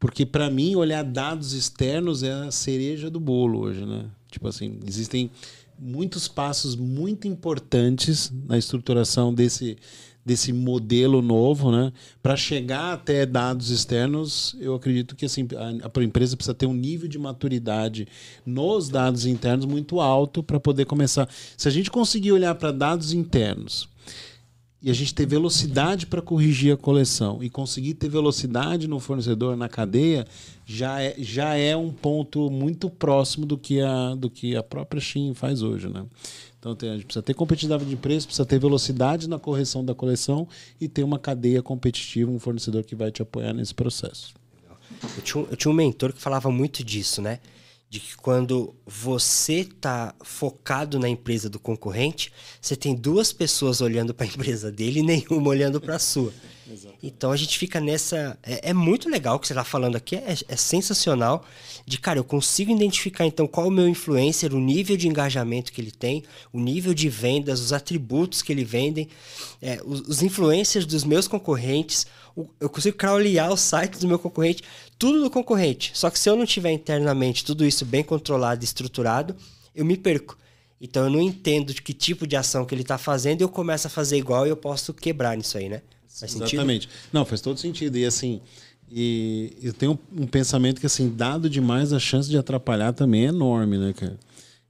Speaker 2: porque para mim olhar dados externos é a cereja do bolo hoje, né? Tipo assim, existem muitos passos muito importantes na estruturação desse desse modelo novo, né? Para chegar até dados externos, eu acredito que assim, a, a empresa precisa ter um nível de maturidade nos dados internos muito alto para poder começar. Se a gente conseguir olhar para dados internos e a gente ter velocidade para corrigir a coleção e conseguir ter velocidade no fornecedor, na cadeia, já é, já é um ponto muito próximo do que a, do que a própria Shein faz hoje. Né? Então tem, a gente precisa ter competitividade de preço, precisa ter velocidade na correção da coleção e ter uma cadeia competitiva, um fornecedor que vai te apoiar nesse processo.
Speaker 1: Eu tinha, eu tinha um mentor que falava muito disso, né? De que quando você está focado na empresa do concorrente, você tem duas pessoas olhando para a *laughs* empresa dele e nenhuma olhando para a sua. Então a gente fica nessa. É, é muito legal o que você está falando aqui, é, é, sensacional. De cara, eu consigo identificar então qual é o meu influencer, o nível de engajamento que ele tem, o nível de vendas, os atributos que ele vendem, é, os, os influencers dos meus concorrentes, eu consigo crawlear o site do meu concorrente, tudo do concorrente. Só que se eu não tiver internamente tudo isso bem controlado e estruturado, eu me perco. Então eu não entendo de que tipo de ação que ele está fazendo e eu começo a fazer igual e eu posso quebrar nisso aí, né?
Speaker 2: Faz Exatamente. Sentido? Não, faz todo sentido. E assim, e eu tenho um pensamento que assim, dado demais, a chance de atrapalhar também é enorme, né, cara?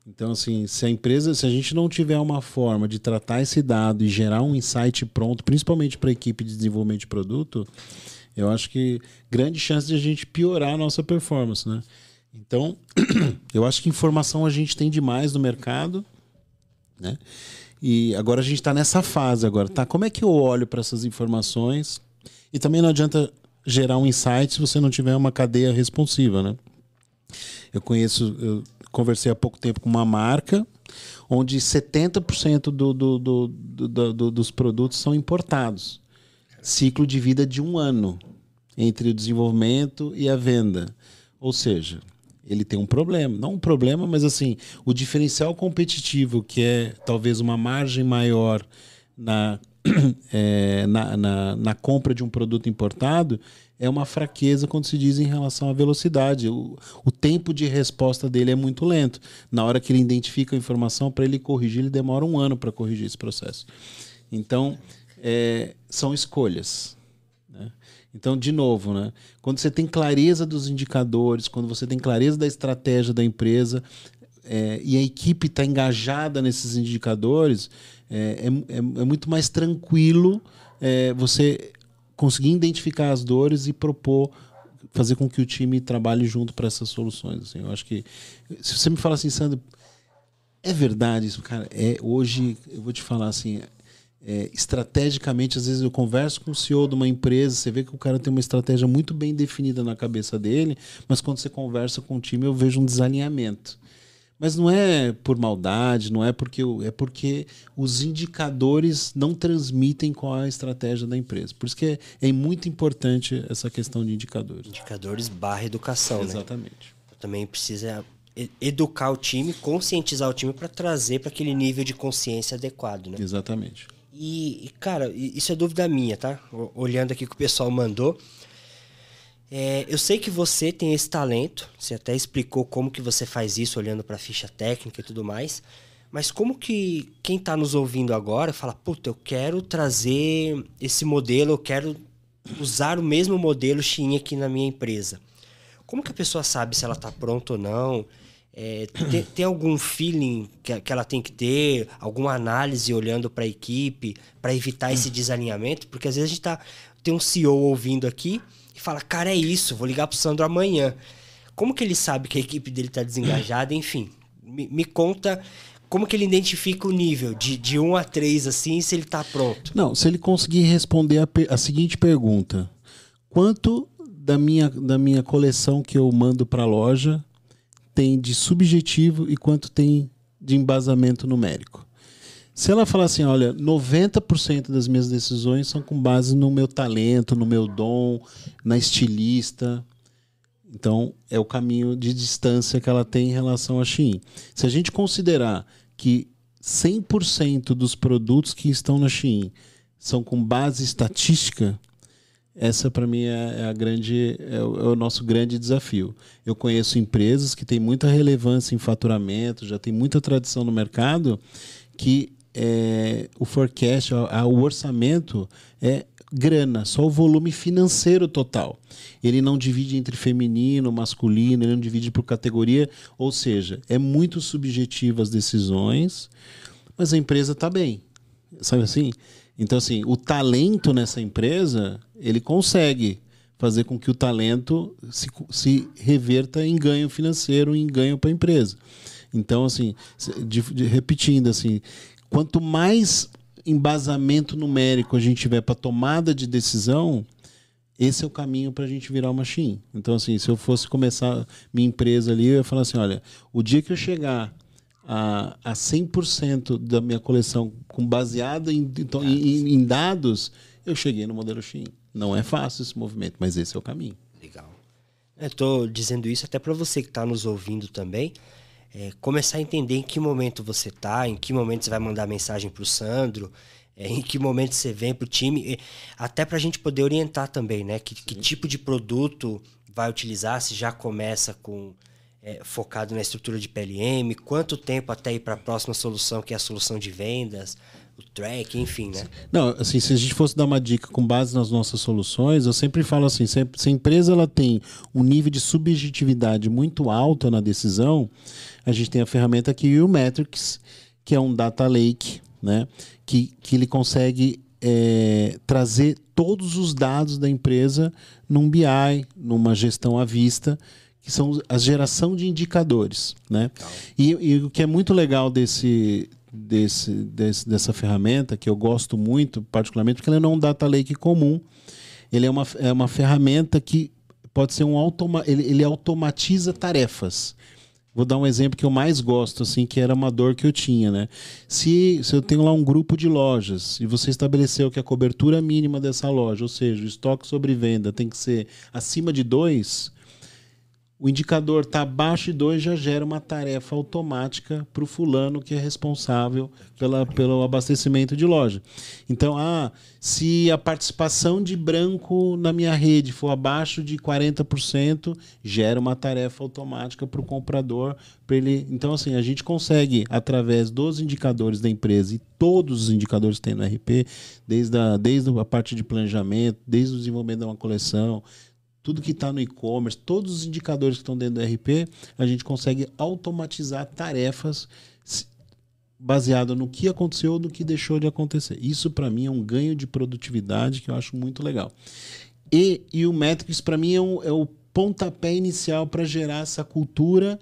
Speaker 2: Então, assim, se a empresa, se a gente não tiver uma forma de tratar esse dado e gerar um insight pronto, principalmente para a equipe de desenvolvimento de produto, eu acho que grande chance de a gente piorar a nossa performance, né? Então, *clears throat* eu acho que informação a gente tem demais no mercado, né? E agora a gente está nessa fase agora, tá? Como é que eu olho para essas informações? E também não adianta gerar um insight se você não tiver uma cadeia responsiva, né? Eu conheço, eu conversei há pouco tempo com uma marca onde 70% do, do, do, do, dos produtos são importados. Ciclo de vida de um ano entre o desenvolvimento e a venda. Ou seja, ele tem um problema. Não um problema, mas assim, o diferencial competitivo, que é talvez uma margem maior na, é, *clears throat* na, na, na, compra de um produto importado, é uma fraqueza quando se diz em relação à velocidade. O, o tempo de resposta dele é muito lento. Na hora que ele identifica a informação, para ele corrigir, ele demora um ano para corrigir esse processo. Então, é, são escolhas. Né? Então, de novo, né? quando você tem clareza dos indicadores, quando você tem clareza da estratégia da empresa é, e a equipe está engajada nesses indicadores, é, é, é, é muito mais tranquilo é, você conseguir identificar as dores e propor fazer com que o time trabalhe junto para essas soluções. Assim, eu acho que se você me fala assim, Sandro, é verdade isso, cara. É hoje eu vou te falar assim, é, estrategicamente, às vezes eu converso com o CEO de uma empresa, você vê que o cara tem uma estratégia muito bem definida na cabeça dele, mas quando você conversa com o time, eu vejo um desalinhamento. Mas não é por maldade, não é porque é porque os indicadores não transmitem qual é a estratégia da empresa. Por isso que é, é muito importante essa questão de indicadores.
Speaker 1: Indicadores barra educação,
Speaker 2: Exatamente.
Speaker 1: né? Também precisa educar o time, conscientizar o time para trazer para aquele nível de consciência adequado, né?
Speaker 2: Exatamente.
Speaker 1: E, cara, isso é dúvida minha, tá? Olhando aqui que o pessoal mandou. É, eu sei que você tem esse talento, você até explicou como que você faz isso olhando para a ficha técnica e tudo mais. Mas como que quem está nos ouvindo agora fala, puta, eu quero trazer esse modelo, eu quero usar o mesmo modelo Xin aqui na minha empresa. Como que a pessoa sabe se ela está pronta ou não? É, tem, tem, algum feeling que, que, ela tem que ter, alguma análise olhando para a equipe para evitar esse desalinhamento? Porque às vezes a gente tá, tem um CEO ouvindo aqui e fala, cara, é isso, vou ligar pro Sandro amanhã. Como que ele sabe que a equipe dele tá desengajada? Enfim, me, me conta como que ele identifica o nível de, de 1 a 3, assim, se ele tá pronto.
Speaker 2: Não, se ele conseguir responder a, a seguinte pergunta. Quanto da minha, da minha coleção que eu mando para a loja tem de subjetivo e quanto tem de embasamento numérico? Se ela falar assim, olha, 90% das minhas decisões são com base no meu talento, no meu dom, na estilista. Então, é o caminho de distância que ela tem em relação a Shein. Se a gente considerar que 100% dos produtos que estão na Shein são com base estatística, essa para mim é, é, a grande é o, é o, nosso grande desafio. Eu conheço empresas que têm muita relevância em faturamento, já tem muita tradição no mercado, que é, o forecast, a, a, o orçamento é grana, só o volume financeiro total. Ele não divide entre feminino, masculino, ele não divide por categoria, ou seja, é muito subjetivo as decisões, mas a empresa está bem. Sabe assim? Então, assim, o talento nessa empresa, ele consegue fazer com que o talento se, se reverta em ganho financeiro, em ganho para a empresa. Então, assim, de, de, repetindo, assim, quanto mais embasamento numérico a gente tiver para tomada de decisão, esse é o caminho para a gente virar uma machine. Então, assim, se eu fosse começar minha empresa ali, eu ia falar assim: olha, o dia que eu chegar a, a 100% da minha coleção com baseada em, em, em, dados, eu cheguei no modelo Shin. Não é fácil esse movimento, mas esse é o caminho.
Speaker 1: Legal. Estou dizendo isso até para você que está nos ouvindo também. É, começar a entender em que momento você está, em que momento você vai mandar mensagem para o Sandro, é, em que momento você vem para o time, até para a gente poder orientar também, né? Que, que tipo de produto vai utilizar, se já começa com é, focado na estrutura de PLM, quanto tempo até ir para a próxima solução, que é a solução de vendas, o track, enfim, né?
Speaker 2: Não, assim, se a gente fosse dar uma dica com base nas nossas soluções, eu sempre falo assim, se a empresa ela tem um nível de subjetividade muito alto na decisão, a gente tem a ferramenta aqui, o Metrics, que é um data lake, né? Que, que ele consegue é, trazer todos os dados da empresa num BI, numa gestão à vista, que são a geração de indicadores. Né? E, e, o que é muito legal desse, desse, desse, dessa ferramenta, que eu gosto muito, particularmente, porque ela não é um data lake comum, ele é uma, é uma ferramenta que pode ser um automa ele, ele automatiza tarefas. Vou dar um exemplo que eu mais gosto, assim, que era uma dor que eu tinha, né? Se, se eu tenho lá um grupo de lojas e você estabeleceu que a cobertura mínima dessa loja, ou seja, o estoque sobre venda tem que ser acima de dois, o indicador está abaixo de 2 já gera uma tarefa automática para o fulano que é responsável pela, pelo abastecimento de loja. Então, ah, se a participação de branco na minha rede for abaixo de 40%, gera uma tarefa automática para o comprador. ele... Então, assim, a gente consegue, através dos indicadores da empresa e todos os indicadores que tem no RP, desde a, desde a parte de planejamento, desde o desenvolvimento de uma coleção, tudo que está no e-commerce, todos os indicadores que estão dentro do RP, a gente consegue automatizar tarefas baseado no que aconteceu ou no que deixou de acontecer. Isso para mim é um ganho de produtividade que eu acho muito legal. E, e o Metrics para mim é, um, é, o pontapé inicial para gerar essa cultura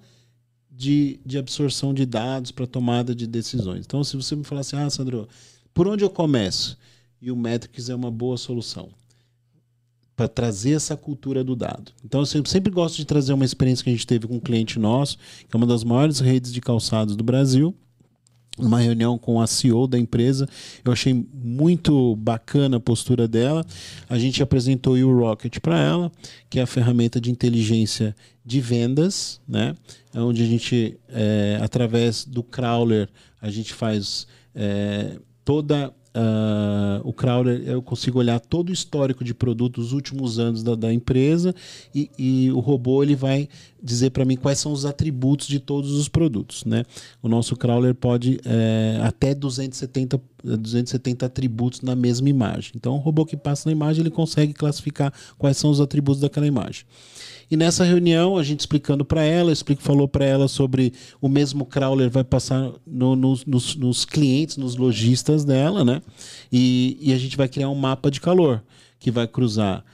Speaker 2: de, de absorção de dados para tomada de decisões. Então, se você me falar assim, ah, Sandro, por onde eu começo? E o Metrics é uma boa solução para trazer essa cultura do dado. Então, eu sempre gosto de trazer uma experiência que a gente teve com um cliente nosso, que é uma das maiores redes de calçados do Brasil. Uma reunião com a CEO da empresa, eu achei muito bacana a postura dela. A gente apresentou o Rocket para ela, que é a ferramenta de inteligência de vendas, né? É onde a gente, é, através do crawler, a gente faz é, toda Uh, o crawler, eu consigo olhar todo o histórico de produtos dos últimos anos da, da empresa e, e, o robô ele vai dizer para mim quais são os atributos de todos os produtos. Né? O nosso crawler pode é, até 270, 270 atributos na mesma imagem. Então, o robô que passa na imagem ele consegue classificar quais são os atributos daquela imagem. E nessa reunião, a gente explicando para ela, explico, falou para ela sobre o mesmo crawler vai passar no, no, nos, nos, clientes, nos lojistas dela, né? E, e, a gente vai criar um mapa de calor que vai cruzar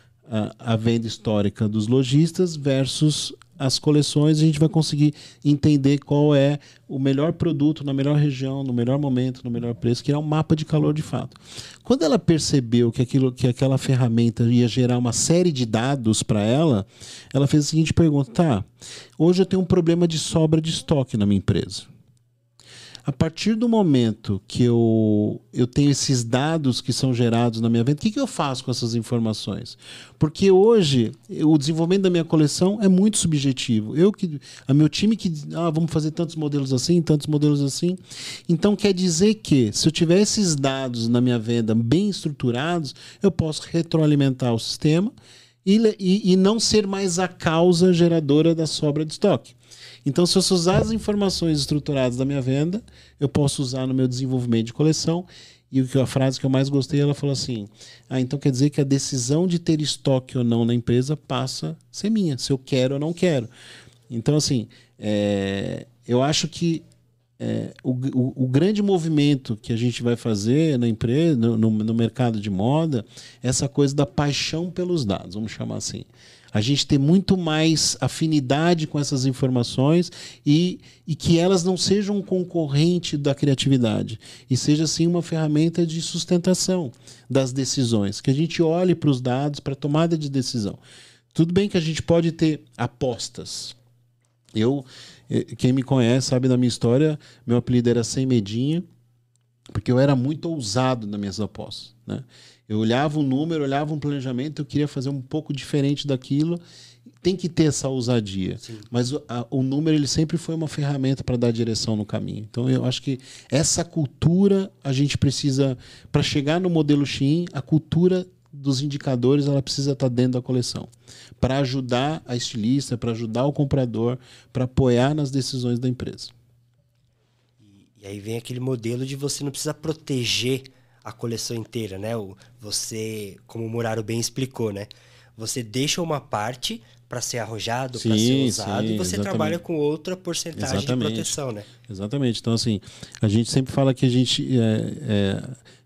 Speaker 2: a, venda histórica dos lojistas versus as coleções, a gente vai conseguir entender qual é o melhor produto na melhor região, no melhor momento, no melhor preço, que é um mapa de calor de fato. Quando ela percebeu que, aquilo, que aquela ferramenta ia gerar uma série de dados para ela, ela fez a seguinte pergunta: tá, hoje eu tenho um problema de sobra de estoque na minha empresa. A partir do momento que eu, eu tenho esses dados que são gerados na minha venda, o que, que eu faço com essas informações? Porque hoje o desenvolvimento da minha coleção é muito subjetivo. Eu que, a meu time que, ah, vamos fazer tantos modelos assim, tantos modelos assim. Então quer dizer que se eu tiver esses dados na minha venda bem estruturados, eu posso retroalimentar o sistema e, e, e não ser mais a causa geradora da sobra de estoque. Então, se eu usar as informações estruturadas da minha venda, eu posso usar no meu desenvolvimento de coleção. E a frase que eu mais gostei, ela falou assim: "Ah, então quer dizer que a decisão de ter estoque ou não na empresa passa a ser minha, se eu quero ou não quero". Então, assim, é, eu acho que é, o, o, o, grande movimento que a gente vai fazer na empresa, no, no, no, mercado de moda, é essa coisa da paixão pelos dados, vamos chamar assim. A gente ter muito mais afinidade com essas informações e, e que elas não sejam um concorrente da criatividade, e seja sim uma ferramenta de sustentação das decisões, que a gente olhe para os dados para tomada de decisão. Tudo bem que a gente pode ter apostas. Eu quem me conhece sabe da minha história, meu apelido era Sem Medinho, porque eu era muito ousado nas minhas apostas. Né? Eu olhava um número, olhava um planejamento, eu queria fazer um pouco diferente daquilo. Tem que ter essa ousadia. Sim. Mas o, a, o número ele sempre foi uma ferramenta para dar direção no caminho. Então eu acho que essa cultura a gente precisa, para chegar no modelo Shein, a cultura dos indicadores ela precisa estar tá dentro da coleção para ajudar a estilista, para ajudar o comprador, para apoiar nas decisões da empresa.
Speaker 1: E, e, aí vem aquele modelo de você não precisa proteger a coleção inteira, né? Você, como o Muraro bem explicou, né? Você deixa uma parte para ser arrojado, para ser usado, sim, e você exatamente. trabalha com outra porcentagem exatamente. de proteção, né?
Speaker 2: Exatamente. Então, assim, a gente sempre fala que a gente. É, é,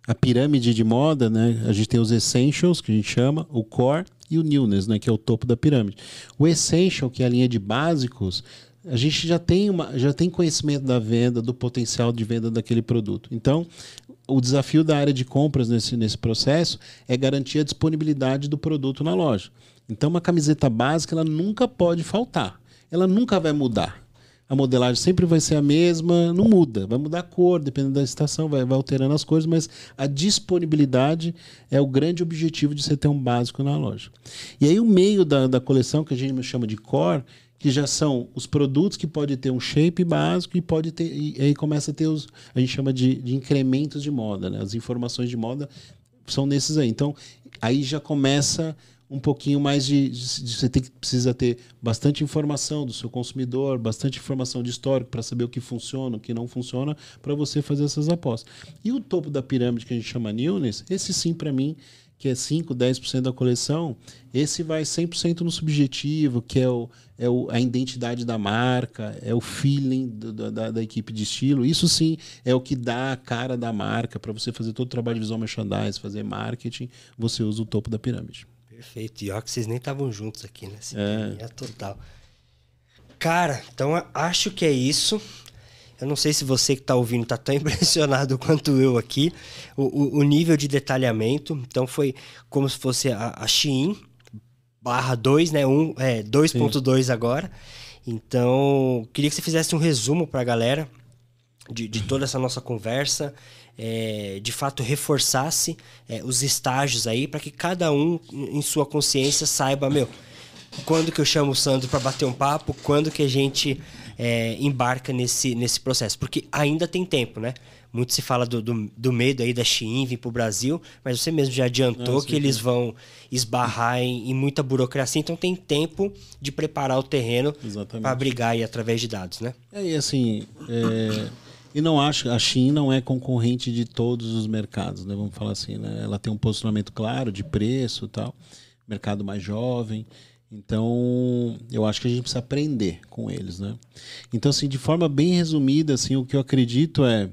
Speaker 2: a pirâmide de moda, né? A gente tem os essentials, que a gente chama, o core e o newness, né? Que é o topo da pirâmide. O essential, que é a linha de básicos, a gente já tem, uma, já tem conhecimento da venda, do potencial de venda daquele produto. Então, o desafio da área de compras nesse, nesse processo é garantir a disponibilidade do produto na loja. Então, uma camiseta básica ela nunca pode faltar. Ela nunca vai mudar a modelagem sempre vai ser a mesma, não muda, vai mudar a cor, dependendo da estação, vai, vai alterando as cores, mas a disponibilidade é o grande objetivo de você ter um básico na loja. E aí o meio da, da coleção, que a gente chama de core, que já são os produtos que pode ter um shape básico e pode ter e aí começa a ter os a gente chama de, de incrementos de moda, né? As informações de moda são nesses aí. Então, aí já começa um pouquinho mais de, de, de, você tem que precisa ter bastante informação do seu consumidor, bastante informação de histórico para saber o que funciona, o que não funciona, para você fazer essas apostas. E o topo da pirâmide que a gente chama newness, esse sim para mim que é 5, 10% da coleção, esse vai 100% no subjetivo, que é, o, é o, a identidade da marca, é o feeling do, da, da, equipe de estilo. Isso sim é o que dá a cara da marca para você fazer todo o trabalho de visual merchandising, fazer marketing, você usa o topo da pirâmide.
Speaker 1: Perfeito. E ó, que vocês nem estavam juntos aqui, né? É. total. Cara, então acho que é isso. Eu não sei se você que está ouvindo está tão *laughs* impressionado quanto eu aqui. O, o, o, nível de detalhamento. Então foi como se fosse a, a Shein barra 2, né? Um, é, 2.2 agora. Então, queria que você fizesse um resumo para a galera de, de toda essa nossa conversa é, de fato reforçasse é, os estágios aí para que cada um em sua consciência saiba, meu, quando que eu chamo o Sandro para bater um papo, quando que a gente é, embarca nesse, nesse processo, porque ainda tem tempo, né? Muito se fala do, do, do medo aí da Shein vir para o Brasil, mas você mesmo já adiantou que eles vão esbarrar em, em, muita burocracia, então tem tempo de preparar o terreno para brigar aí através de dados, né?
Speaker 2: É, e assim, é e não acho, a China não é concorrente de todos os mercados, né? Vamos falar assim, né? Ela tem um posicionamento claro de preço, tal, mercado mais jovem. Então, eu acho que a gente precisa aprender com eles, né? Então, assim, de forma bem resumida, assim, o que eu acredito é,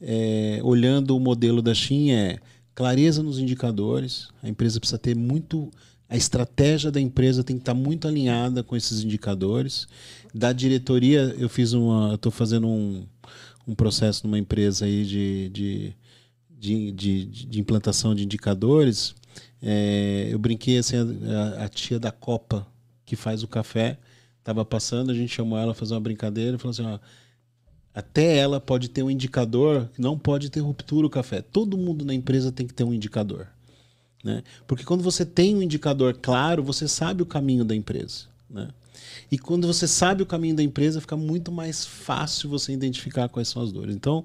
Speaker 2: é olhando o modelo da China é clareza nos indicadores. A empresa precisa ter muito a estratégia da empresa tem que estar muito alinhada com esses indicadores. Da diretoria, eu fiz uma, estou fazendo um, um processo numa empresa aí de, de, de, de, de implantação de indicadores. É, eu brinquei assim, a, a, tia da Copa que faz o café estava passando, a gente chamou ela fazer uma brincadeira e falou assim: ó, até ela pode ter um indicador, não pode ter ruptura o café. Todo mundo na empresa tem que ter um indicador. Né? Porque quando você tem um indicador claro, você sabe o caminho da empresa. Né? E quando você sabe o caminho da empresa, fica muito mais fácil você identificar quais são as dores. Então,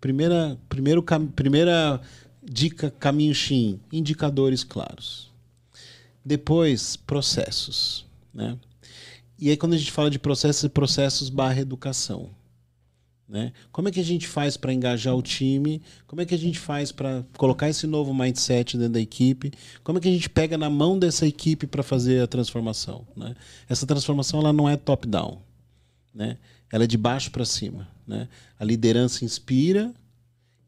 Speaker 2: primeira, primeiro, primeira dica, caminho Shin, indicadores claros. Depois, processos. Né? E aí, quando a gente fala de processos, processos barra educação. Né? Como é que a gente faz para engajar o time? Como é que a gente faz para colocar esse novo mindset dentro da equipe? Como é que a gente pega na mão dessa equipe para fazer a transformação? Né? Essa transformação ela não é top-down. Né? Ela é de baixo para cima. Né? A liderança inspira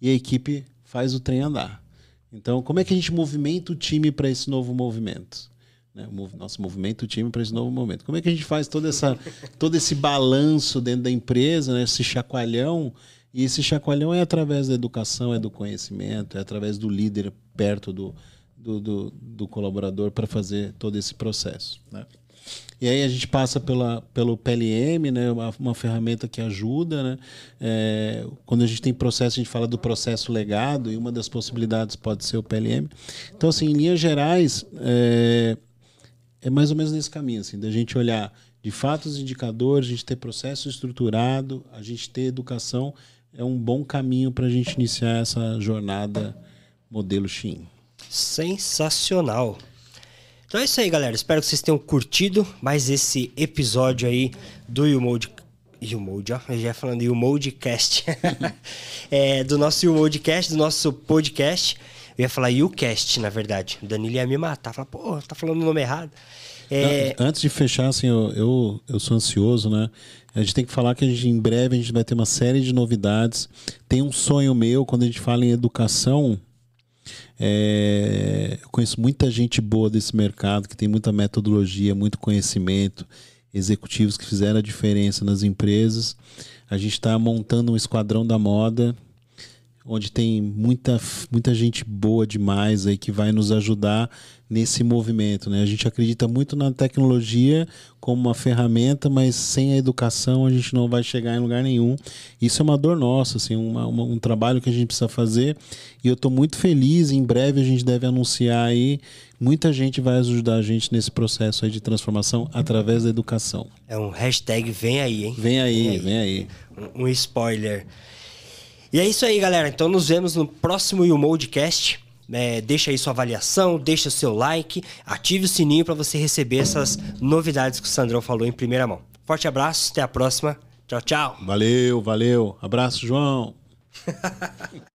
Speaker 2: e a equipe faz o trem andar. Então, como é que a gente movimenta o time para esse novo movimento? Né? Nosso movimento, o time para esse novo momento. Como é que a gente faz toda essa, *laughs* todo esse balanço dentro da empresa, né? esse chacoalhão? E esse chacoalhão é através da educação, é do conhecimento, é através do líder perto do, do, do, do colaborador para fazer todo esse processo. Né? E aí a gente passa pela, pelo PLM, né, uma, uma ferramenta que ajuda. Né? É, quando a gente tem processo, a gente fala do processo legado, e uma das possibilidades pode ser o PLM. Então, assim, em linhas gerais, é, é mais ou menos nesse caminho, assim, da gente olhar de fato os indicadores, a gente ter processo estruturado, a gente ter educação, é um bom caminho para a gente iniciar essa jornada modelo Shin.
Speaker 1: Sensacional. Então é isso aí, galera. Espero que vocês tenham curtido mais esse episódio aí do YouMode. YouMode, ó. Eu já ia falando YouModecast. *laughs* é, do nosso YouModecast, do nosso podcast. Eu ia falar YouCast, na verdade. O Danilo ia me matar. Falar, pô, tá falando o nome errado.
Speaker 2: É... Antes de fechar, assim, eu, eu, eu, sou ansioso, né? A gente tem que falar que gente, em breve a gente vai ter uma série de novidades. Tem um sonho meu, quando a gente fala em educação, é... eu conheço muita gente boa desse mercado, que tem muita metodologia, muito conhecimento, executivos que fizeram a diferença nas empresas. A gente está montando um esquadrão da moda onde tem muita, muita gente boa demais aí que vai nos ajudar nesse movimento. Né? A gente acredita muito na tecnologia como uma ferramenta, mas sem a educação a gente não vai chegar em lugar nenhum. Isso é uma dor nossa, assim, uma, uma, um trabalho que a gente precisa fazer. E eu estou muito feliz. Em breve a gente deve anunciar aí. Muita gente vai ajudar a gente nesse processo aí de transformação através da educação.
Speaker 1: É um hashtag vem aí, hein?
Speaker 2: Vem aí, vem aí. Vem aí.
Speaker 1: Um, um spoiler. E é isso aí, galera. Então nos vemos no próximo YouModcast. É, deixa aí sua avaliação, deixa o seu like, ative o sininho para você receber essas novidades que o Sandrão falou em primeira mão. Forte abraço, até a próxima. Tchau, tchau.
Speaker 2: Valeu, valeu. Abraço, João. *laughs*